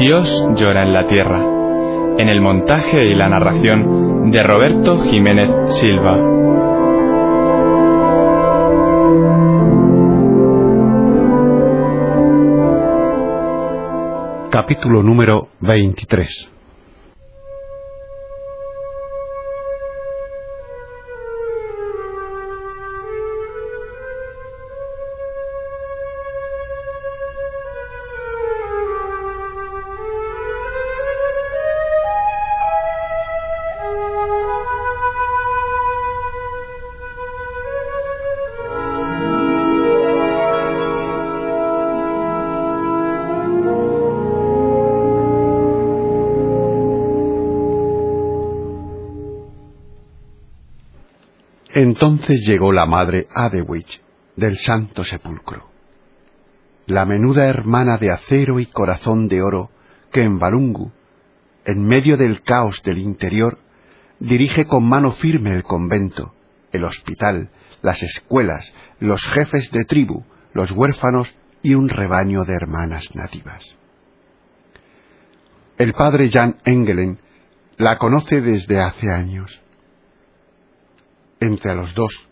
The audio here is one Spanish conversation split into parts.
Dios llora en la tierra, en el montaje y la narración de Roberto Jiménez Silva. Capítulo número 23 Entonces llegó la madre Adewich del Santo Sepulcro, la menuda hermana de acero y corazón de oro que en Balungu, en medio del caos del interior, dirige con mano firme el convento, el hospital, las escuelas, los jefes de tribu, los huérfanos y un rebaño de hermanas nativas. El padre Jan Engelen la conoce desde hace años entre los dos,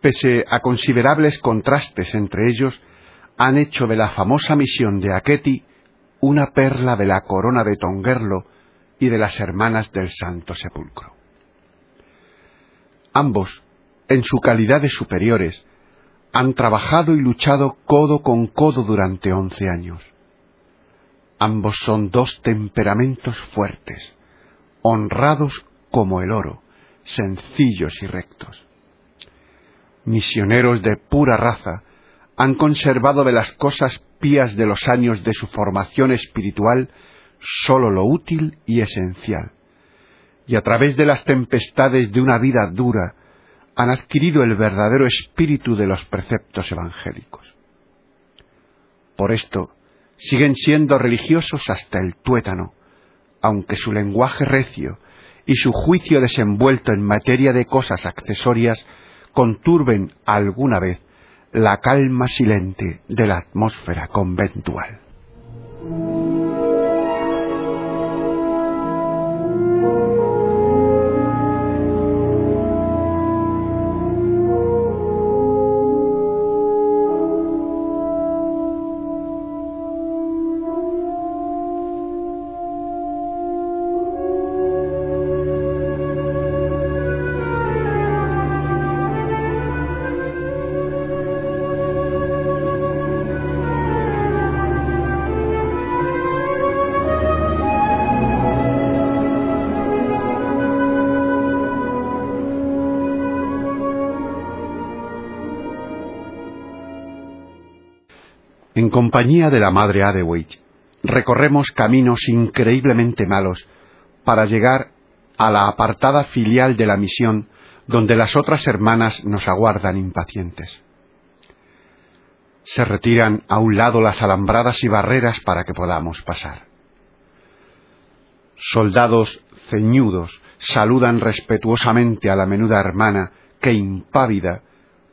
pese a considerables contrastes entre ellos, han hecho de la famosa misión de Aketi una perla de la corona de Tongerlo y de las hermanas del Santo Sepulcro. Ambos, en su calidad de superiores, han trabajado y luchado codo con codo durante once años. Ambos son dos temperamentos fuertes, honrados como el oro, sencillos y rectos. Misioneros de pura raza, han conservado de las cosas pías de los años de su formación espiritual sólo lo útil y esencial, y a través de las tempestades de una vida dura han adquirido el verdadero espíritu de los preceptos evangélicos. Por esto, siguen siendo religiosos hasta el tuétano, aunque su lenguaje recio y su juicio desenvuelto en materia de cosas accesorias conturben alguna vez la calma silente de la atmósfera conventual. En compañía de la madre Adewich, recorremos caminos increíblemente malos para llegar a la apartada filial de la misión donde las otras hermanas nos aguardan impacientes. Se retiran a un lado las alambradas y barreras para que podamos pasar. Soldados ceñudos saludan respetuosamente a la menuda hermana que impávida,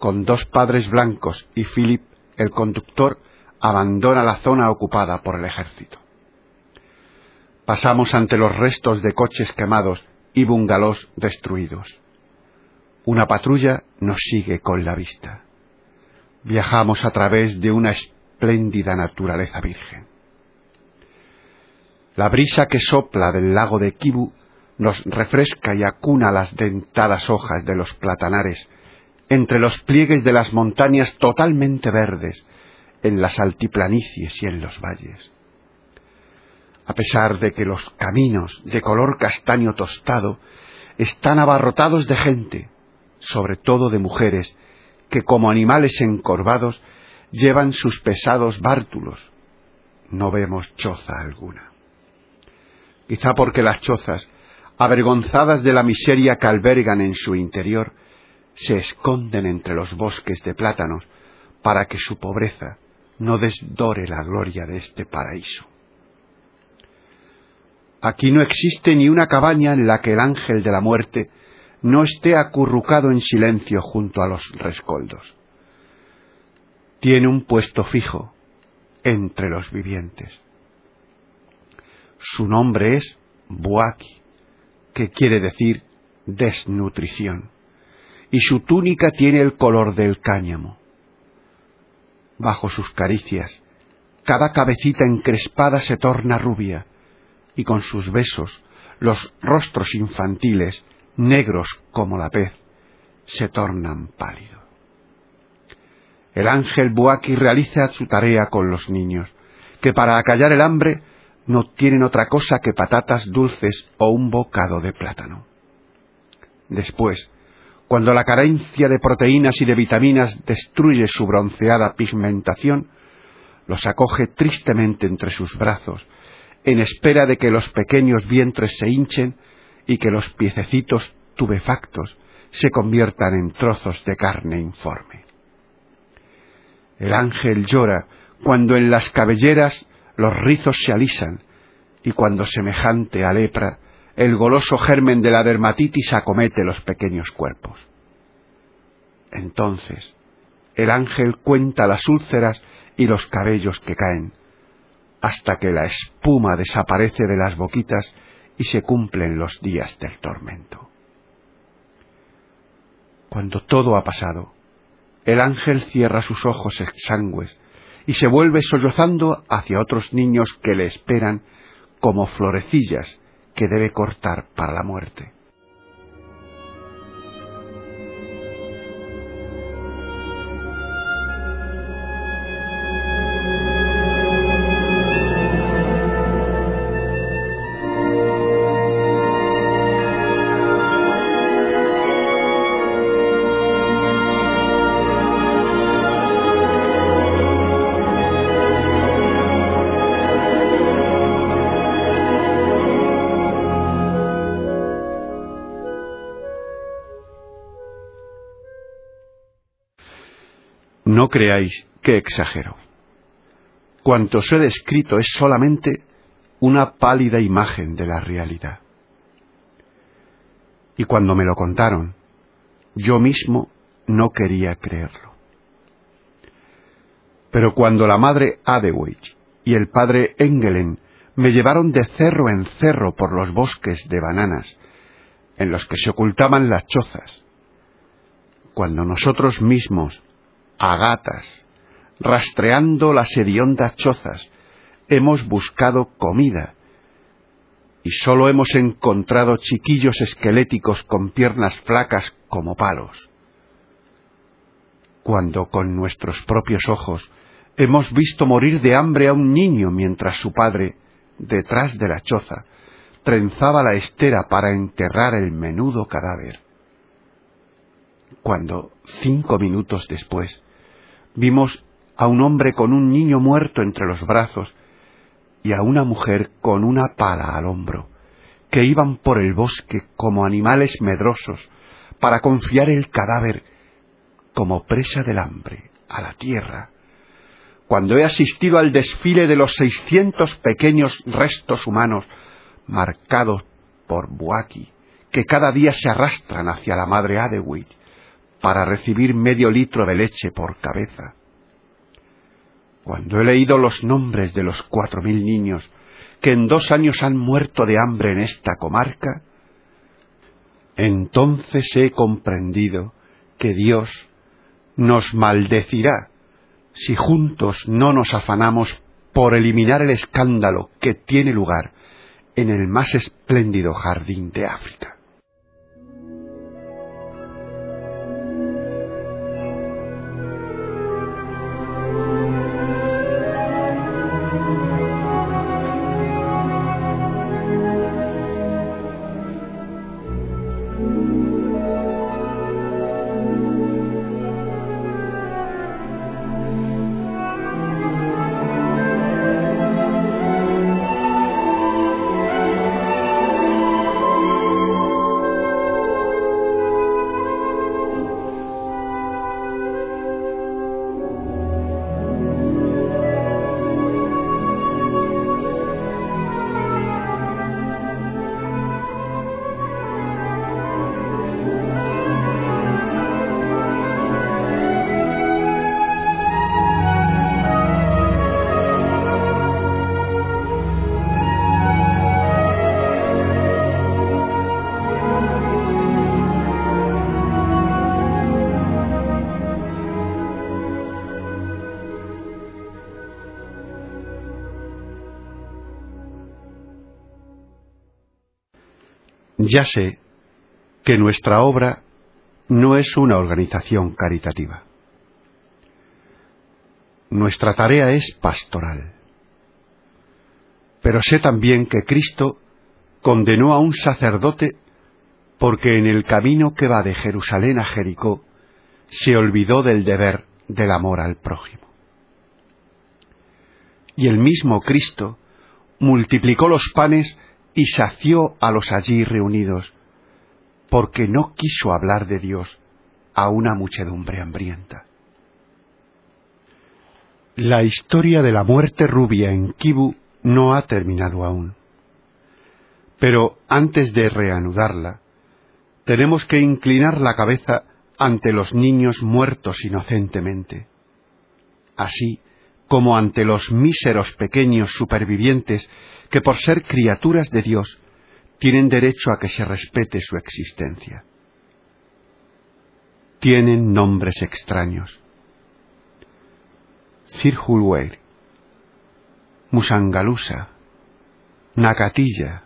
con dos padres blancos y Philip, el conductor, abandona la zona ocupada por el ejército. Pasamos ante los restos de coches quemados y bungalows destruidos. Una patrulla nos sigue con la vista. Viajamos a través de una espléndida naturaleza virgen. La brisa que sopla del lago de Kibu nos refresca y acuna las dentadas hojas de los platanares entre los pliegues de las montañas totalmente verdes en las altiplanicies y en los valles. A pesar de que los caminos de color castaño tostado están abarrotados de gente, sobre todo de mujeres, que como animales encorvados llevan sus pesados bártulos, no vemos choza alguna. Quizá porque las chozas, avergonzadas de la miseria que albergan en su interior, se esconden entre los bosques de plátanos para que su pobreza no desdore la gloria de este paraíso. Aquí no existe ni una cabaña en la que el ángel de la muerte no esté acurrucado en silencio junto a los rescoldos. Tiene un puesto fijo entre los vivientes. Su nombre es Buaki, que quiere decir desnutrición, y su túnica tiene el color del cáñamo. Bajo sus caricias, cada cabecita encrespada se torna rubia, y con sus besos los rostros infantiles, negros como la pez, se tornan pálidos. El ángel Buaki realiza su tarea con los niños, que para acallar el hambre no tienen otra cosa que patatas dulces o un bocado de plátano. Después, cuando la carencia de proteínas y de vitaminas destruye su bronceada pigmentación, los acoge tristemente entre sus brazos, en espera de que los pequeños vientres se hinchen y que los piececitos tubefactos se conviertan en trozos de carne informe. El ángel llora cuando en las cabelleras los rizos se alisan y cuando semejante a lepra el goloso germen de la dermatitis acomete los pequeños cuerpos. Entonces el ángel cuenta las úlceras y los cabellos que caen, hasta que la espuma desaparece de las boquitas y se cumplen los días del tormento. Cuando todo ha pasado, el ángel cierra sus ojos exangües y se vuelve sollozando hacia otros niños que le esperan como florecillas que debe cortar para la muerte. No creáis que exagero. Cuanto os he descrito es solamente una pálida imagen de la realidad. Y cuando me lo contaron, yo mismo no quería creerlo. Pero cuando la madre Adewich y el padre Engelen me llevaron de cerro en cerro por los bosques de bananas, en los que se ocultaban las chozas, cuando nosotros mismos a gatas, rastreando las hediondas chozas, hemos buscado comida y sólo hemos encontrado chiquillos esqueléticos con piernas flacas como palos. Cuando con nuestros propios ojos hemos visto morir de hambre a un niño mientras su padre, detrás de la choza, trenzaba la estera para enterrar el menudo cadáver. Cuando, cinco minutos después, vimos a un hombre con un niño muerto entre los brazos y a una mujer con una pala al hombro, que iban por el bosque como animales medrosos para confiar el cadáver como presa del hambre a la tierra. Cuando he asistido al desfile de los seiscientos pequeños restos humanos marcados por Buaki, que cada día se arrastran hacia la madre Adewit, para recibir medio litro de leche por cabeza. Cuando he leído los nombres de los cuatro mil niños que en dos años han muerto de hambre en esta comarca, entonces he comprendido que Dios nos maldecirá si juntos no nos afanamos por eliminar el escándalo que tiene lugar en el más espléndido jardín de África. Ya sé que nuestra obra no es una organización caritativa. Nuestra tarea es pastoral. Pero sé también que Cristo condenó a un sacerdote porque en el camino que va de Jerusalén a Jericó se olvidó del deber del amor al prójimo. Y el mismo Cristo multiplicó los panes y sació a los allí reunidos, porque no quiso hablar de Dios a una muchedumbre hambrienta. La historia de la muerte rubia en Kibu no ha terminado aún. Pero antes de reanudarla, tenemos que inclinar la cabeza ante los niños muertos inocentemente, así como ante los míseros pequeños supervivientes que por ser criaturas de Dios tienen derecho a que se respete su existencia. Tienen nombres extraños. Cirhulweir, Musangalusa, Nakatilla,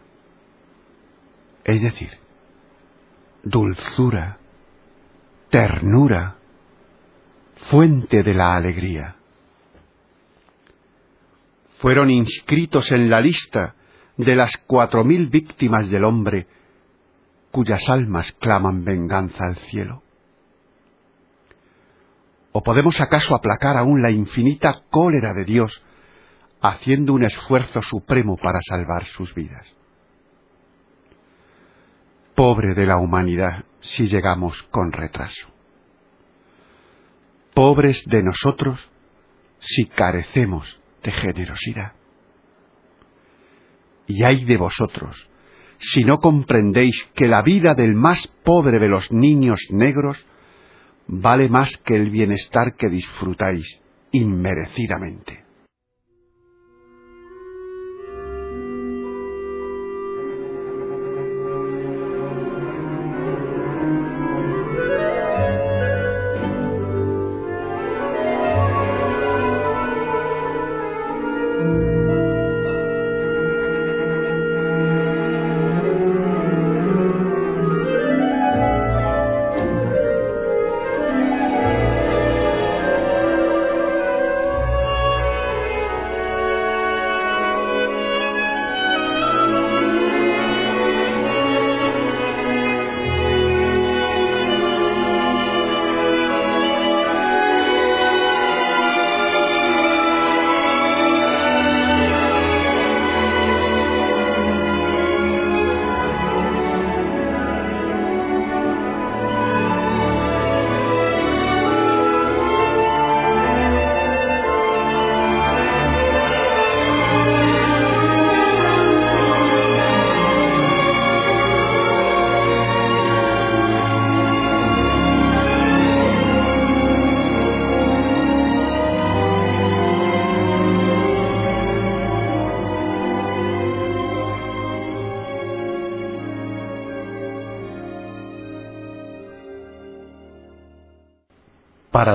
es decir, dulzura, ternura, fuente de la alegría. Fueron inscritos en la lista de las cuatro mil víctimas del hombre cuyas almas claman venganza al cielo. ¿O podemos acaso aplacar aún la infinita cólera de Dios haciendo un esfuerzo supremo para salvar sus vidas? Pobre de la humanidad si llegamos con retraso. Pobres de nosotros si carecemos de generosidad. Y hay de vosotros si no comprendéis que la vida del más pobre de los niños negros vale más que el bienestar que disfrutáis inmerecidamente.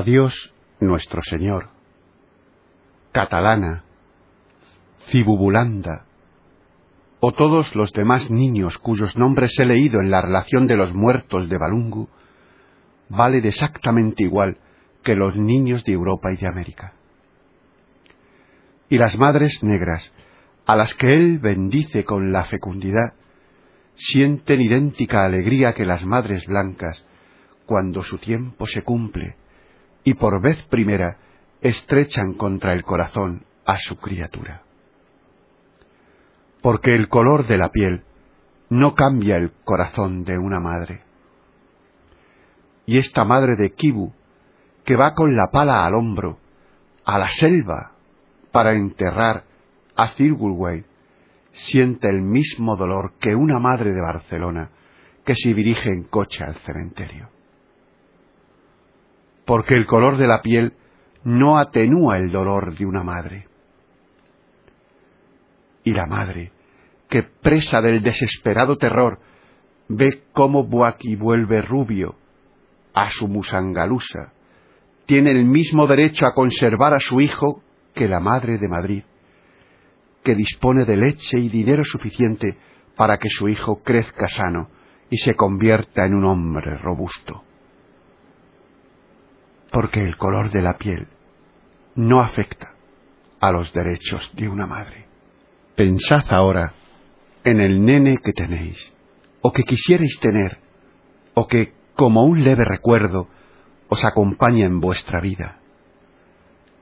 Dios nuestro Señor, Catalana, Cibubulanda, o todos los demás niños cuyos nombres he leído en la relación de los muertos de Balungu, valen exactamente igual que los niños de Europa y de América. Y las madres negras, a las que Él bendice con la fecundidad, sienten idéntica alegría que las madres blancas cuando su tiempo se cumple y por vez primera estrechan contra el corazón a su criatura. Porque el color de la piel no cambia el corazón de una madre. Y esta madre de Kibu, que va con la pala al hombro, a la selva, para enterrar a Cirgulway, siente el mismo dolor que una madre de Barcelona que se dirige en coche al cementerio porque el color de la piel no atenúa el dolor de una madre. Y la madre, que presa del desesperado terror, ve cómo Buaki vuelve rubio a su musangalusa, tiene el mismo derecho a conservar a su hijo que la madre de Madrid, que dispone de leche y dinero suficiente para que su hijo crezca sano y se convierta en un hombre robusto. Porque el color de la piel no afecta a los derechos de una madre. Pensad ahora en el nene que tenéis, o que quisierais tener, o que, como un leve recuerdo, os acompaña en vuestra vida.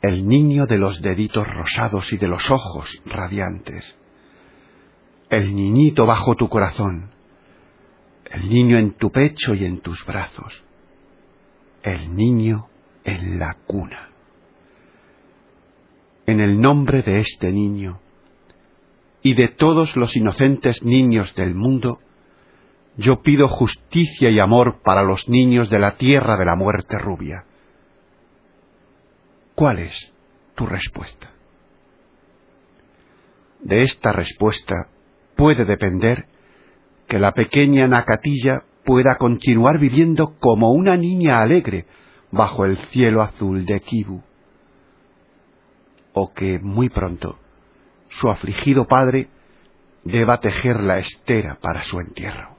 El niño de los deditos rosados y de los ojos radiantes. El niñito bajo tu corazón. El niño en tu pecho y en tus brazos. El niño en la cuna. En el nombre de este niño, y de todos los inocentes niños del mundo, yo pido justicia y amor para los niños de la tierra de la muerte rubia. ¿Cuál es tu respuesta? De esta respuesta puede depender que la pequeña Nakatilla pueda continuar viviendo como una niña alegre bajo el cielo azul de Kibu, o que muy pronto su afligido padre deba tejer la estera para su entierro.